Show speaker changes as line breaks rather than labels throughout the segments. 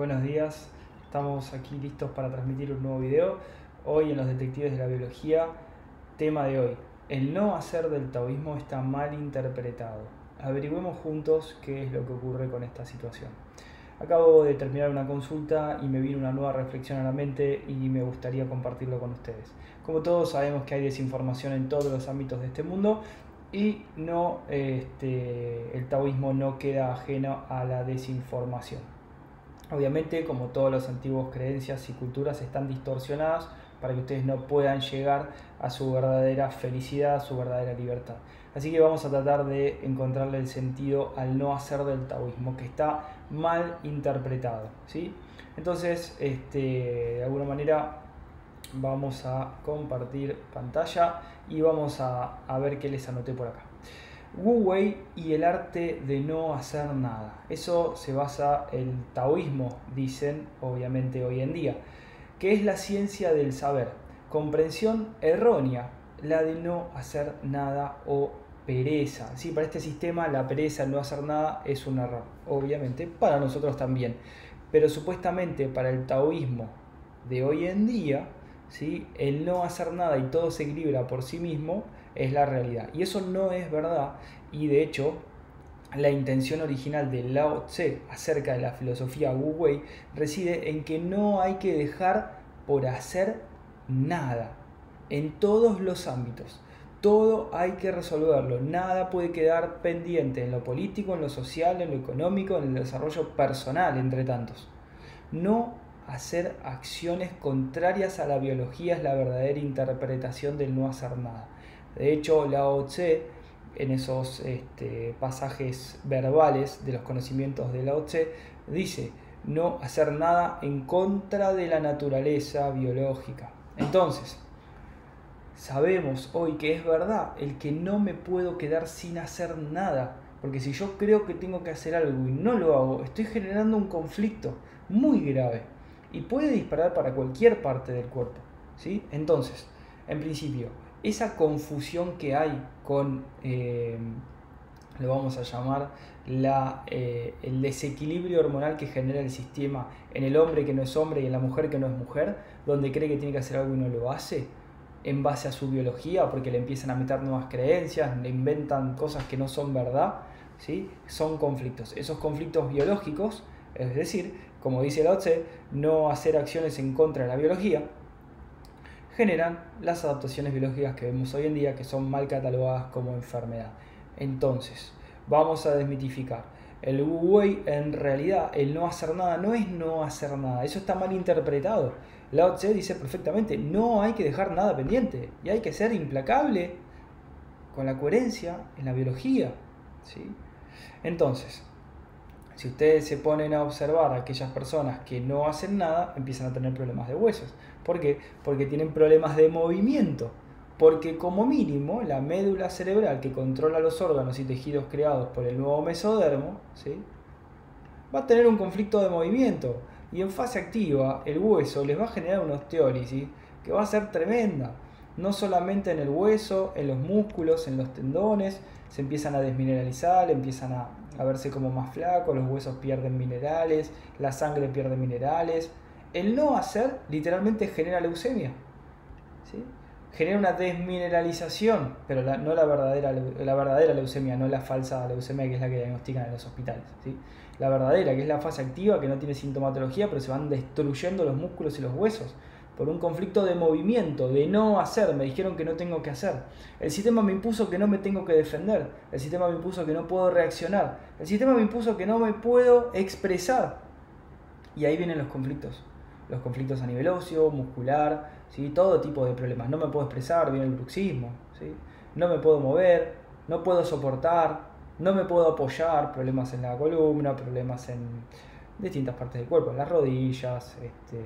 Buenos días, estamos aquí listos para transmitir un nuevo video. Hoy en los Detectives de la Biología, tema de hoy, el no hacer del taoísmo está mal interpretado. Averigüemos juntos qué es lo que ocurre con esta situación. Acabo de terminar una consulta y me vino una nueva reflexión a la mente y me gustaría compartirlo con ustedes. Como todos sabemos que hay desinformación en todos los ámbitos de este mundo y no, este, el taoísmo no queda ajeno a la desinformación. Obviamente, como todas las antiguas creencias y culturas están distorsionadas para que ustedes no puedan llegar a su verdadera felicidad, a su verdadera libertad. Así que vamos a tratar de encontrarle el sentido al no hacer del taoísmo, que está mal interpretado. ¿sí? Entonces, este, de alguna manera vamos a compartir pantalla y vamos a, a ver qué les anoté por acá. Wu Wei y el arte de no hacer nada. Eso se basa en el taoísmo, dicen obviamente hoy en día, que es la ciencia del saber. Comprensión errónea, la de no hacer nada o pereza. Sí, para este sistema la pereza, el no hacer nada es un error, obviamente, para nosotros también. Pero supuestamente para el taoísmo de hoy en día, ¿sí? el no hacer nada y todo se equilibra por sí mismo es la realidad. Y eso no es verdad y de hecho la intención original de Lao Tse acerca de la filosofía Wu Wei reside en que no hay que dejar por hacer nada en todos los ámbitos. Todo hay que resolverlo, nada puede quedar pendiente en lo político, en lo social, en lo económico, en el desarrollo personal, entre tantos. No hacer acciones contrarias a la biología es la verdadera interpretación del no hacer nada. De hecho, Lao Tse, en esos este, pasajes verbales de los conocimientos de Lao Tse, dice no hacer nada en contra de la naturaleza biológica. Entonces, sabemos hoy que es verdad el que no me puedo quedar sin hacer nada. Porque si yo creo que tengo que hacer algo y no lo hago, estoy generando un conflicto muy grave y puede disparar para cualquier parte del cuerpo. ¿sí? Entonces, en principio, esa confusión que hay con, eh, lo vamos a llamar, la, eh, el desequilibrio hormonal que genera el sistema en el hombre que no es hombre y en la mujer que no es mujer, donde cree que tiene que hacer algo y no lo hace, en base a su biología, porque le empiezan a meter nuevas creencias, le inventan cosas que no son verdad, ¿sí? son conflictos. Esos conflictos biológicos, es decir, como dice la OTSE, no hacer acciones en contra de la biología, generan las adaptaciones biológicas que vemos hoy en día que son mal catalogadas como enfermedad. Entonces, vamos a desmitificar. El Wu Wei en realidad, el no hacer nada no es no hacer nada, eso está mal interpretado. Lao Tse dice perfectamente, no hay que dejar nada pendiente y hay que ser implacable con la coherencia en la biología. ¿sí? Entonces, si ustedes se ponen a observar a aquellas personas que no hacen nada, empiezan a tener problemas de huesos. ¿Por qué? Porque tienen problemas de movimiento. Porque como mínimo la médula cerebral que controla los órganos y tejidos creados por el nuevo mesodermo, ¿sí? va a tener un conflicto de movimiento. Y en fase activa el hueso les va a generar una osteólisis que va a ser tremenda. No solamente en el hueso, en los músculos, en los tendones, se empiezan a desmineralizar, empiezan a, a verse como más flacos, los huesos pierden minerales, la sangre pierde minerales. El no hacer literalmente genera leucemia. ¿sí? Genera una desmineralización, pero no la verdadera, la verdadera leucemia, no la falsa leucemia que es la que diagnostican en los hospitales. ¿sí? La verdadera, que es la fase activa, que no tiene sintomatología, pero se van destruyendo los músculos y los huesos por un conflicto de movimiento, de no hacer, me dijeron que no tengo que hacer. El sistema me impuso que no me tengo que defender, el sistema me impuso que no puedo reaccionar, el sistema me impuso que no me puedo expresar. Y ahí vienen los conflictos, los conflictos a nivel óseo, muscular, ¿sí? todo tipo de problemas. No me puedo expresar, viene el bruxismo, ¿sí? no me puedo mover, no puedo soportar, no me puedo apoyar, problemas en la columna, problemas en distintas partes del cuerpo, en las rodillas, este,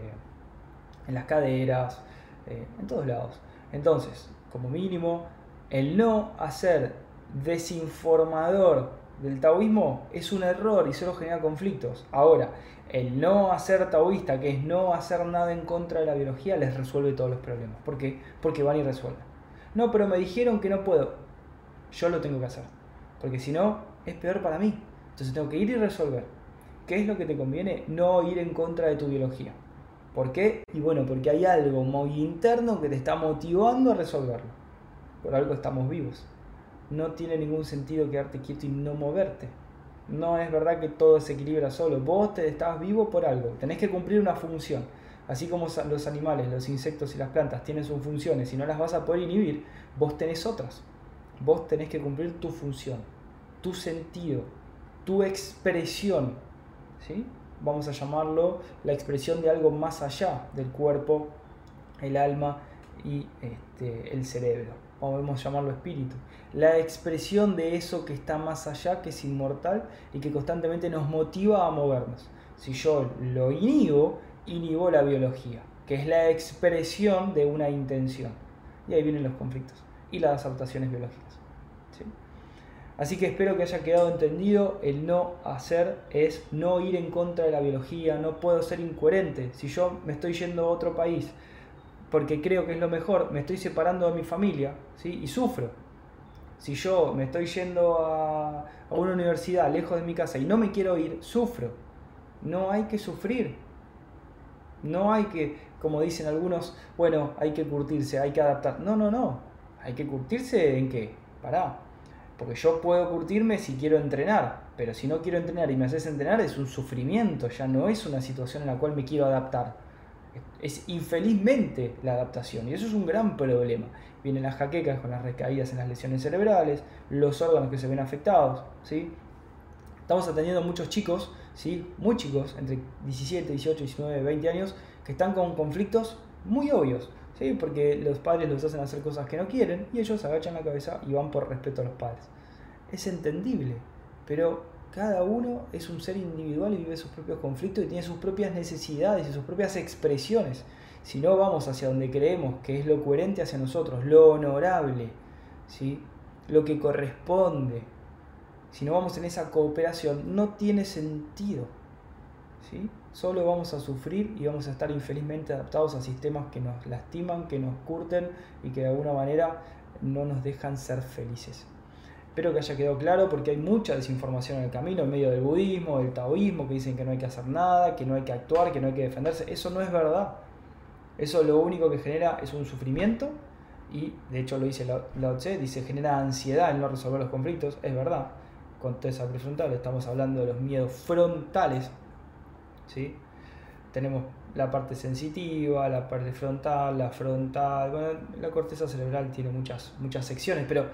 en las caderas, eh, en todos lados. Entonces, como mínimo, el no hacer desinformador del taoísmo es un error y solo genera conflictos. Ahora, el no hacer taoísta, que es no hacer nada en contra de la biología, les resuelve todos los problemas. ¿Por qué? Porque van y resuelven. No, pero me dijeron que no puedo. Yo lo tengo que hacer. Porque si no, es peor para mí. Entonces tengo que ir y resolver. ¿Qué es lo que te conviene? No ir en contra de tu biología. ¿Por qué? Y bueno, porque hay algo muy interno que te está motivando a resolverlo. Por algo estamos vivos. No tiene ningún sentido quedarte quieto y no moverte. No es verdad que todo se equilibra solo. Vos te estás vivo por algo. Tenés que cumplir una función. Así como los animales, los insectos y las plantas tienen sus funciones y no las vas a poder inhibir, vos tenés otras. Vos tenés que cumplir tu función, tu sentido, tu expresión. ¿sí? Vamos a llamarlo la expresión de algo más allá del cuerpo, el alma y este, el cerebro. Podemos llamarlo espíritu. La expresión de eso que está más allá, que es inmortal y que constantemente nos motiva a movernos. Si yo lo inhibo, inhibo la biología, que es la expresión de una intención. Y ahí vienen los conflictos y las adaptaciones biológicas. Así que espero que haya quedado entendido, el no hacer es no ir en contra de la biología, no puedo ser incoherente. Si yo me estoy yendo a otro país porque creo que es lo mejor, me estoy separando de mi familia ¿sí? y sufro. Si yo me estoy yendo a, a una universidad lejos de mi casa y no me quiero ir, sufro. No hay que sufrir. No hay que, como dicen algunos, bueno, hay que curtirse, hay que adaptar. No, no, no. Hay que curtirse en qué? Pará. Porque yo puedo curtirme si quiero entrenar, pero si no quiero entrenar y me haces entrenar es un sufrimiento, ya no es una situación en la cual me quiero adaptar. Es infelizmente la adaptación y eso es un gran problema. Vienen las jaquecas con las recaídas en las lesiones cerebrales, los órganos que se ven afectados, ¿sí? Estamos atendiendo a muchos chicos, ¿sí? muy chicos, entre 17, 18, 19, 20 años, que están con conflictos muy obvios. ¿Sí? porque los padres los hacen hacer cosas que no quieren y ellos agachan la cabeza y van por respeto a los padres. Es entendible, pero cada uno es un ser individual y vive sus propios conflictos y tiene sus propias necesidades y sus propias expresiones. Si no vamos hacia donde creemos que es lo coherente hacia nosotros, lo honorable, ¿sí? lo que corresponde, si no vamos en esa cooperación, no tiene sentido. ¿sí? Solo vamos a sufrir y vamos a estar infelizmente adaptados a sistemas que nos lastiman, que nos curten y que de alguna manera no nos dejan ser felices. Espero que haya quedado claro porque hay mucha desinformación en el camino, en medio del budismo, del taoísmo, que dicen que no hay que hacer nada, que no hay que actuar, que no hay que defenderse. Eso no es verdad. Eso lo único que genera es un sufrimiento y de hecho lo dice Lao Tse, dice genera ansiedad en no resolver los conflictos. Es verdad. Con esa prefrontal estamos hablando de los miedos frontales ¿sí? Tenemos la parte sensitiva, la parte frontal, la frontal, bueno, la corteza cerebral tiene muchas, muchas secciones, pero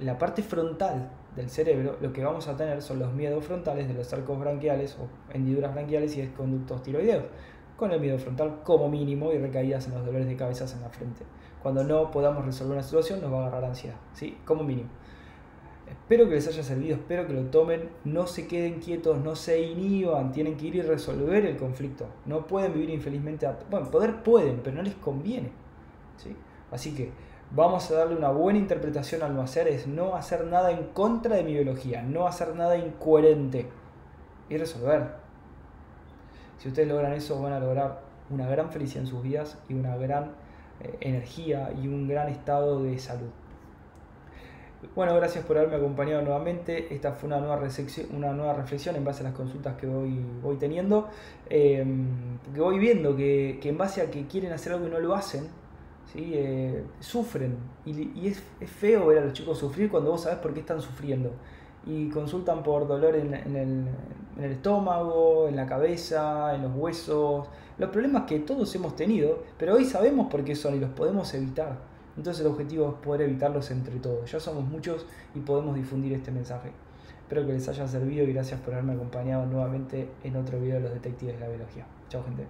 la parte frontal del cerebro lo que vamos a tener son los miedos frontales de los arcos branquiales o hendiduras branquiales y conductos tiroideos, con el miedo frontal como mínimo y recaídas en los dolores de cabeza en la frente. Cuando no podamos resolver una situación nos va a agarrar ansiedad, ¿sí? como mínimo. Espero que les haya servido, espero que lo tomen, no se queden quietos, no se inhiban, tienen que ir y resolver el conflicto. No pueden vivir infelizmente, bueno, poder pueden, pero no les conviene. ¿sí? Así que vamos a darle una buena interpretación al no hacer, es no hacer nada en contra de mi biología, no hacer nada incoherente y resolver. Si ustedes logran eso, van a lograr una gran felicidad en sus vidas y una gran eh, energía y un gran estado de salud. Bueno, gracias por haberme acompañado nuevamente. Esta fue una nueva, una nueva reflexión en base a las consultas que voy, voy teniendo. Eh, porque voy viendo que, en base a que quieren hacer algo y no lo hacen, ¿sí? Eh, sufren. Y, es, feo ver a los chicos sufrir cuando vos sabes por qué están sufriendo. Y consultan por dolor en, el, en el estómago, en la cabeza, en los huesos. Los problemas que todos hemos tenido, pero hoy sabemos por qué son y los podemos evitar. Entonces el objetivo es poder evitarlos entre todos. Ya somos muchos y podemos difundir este mensaje. Espero que les haya servido y gracias por haberme acompañado nuevamente en otro video de los detectives de la biología. Chao gente.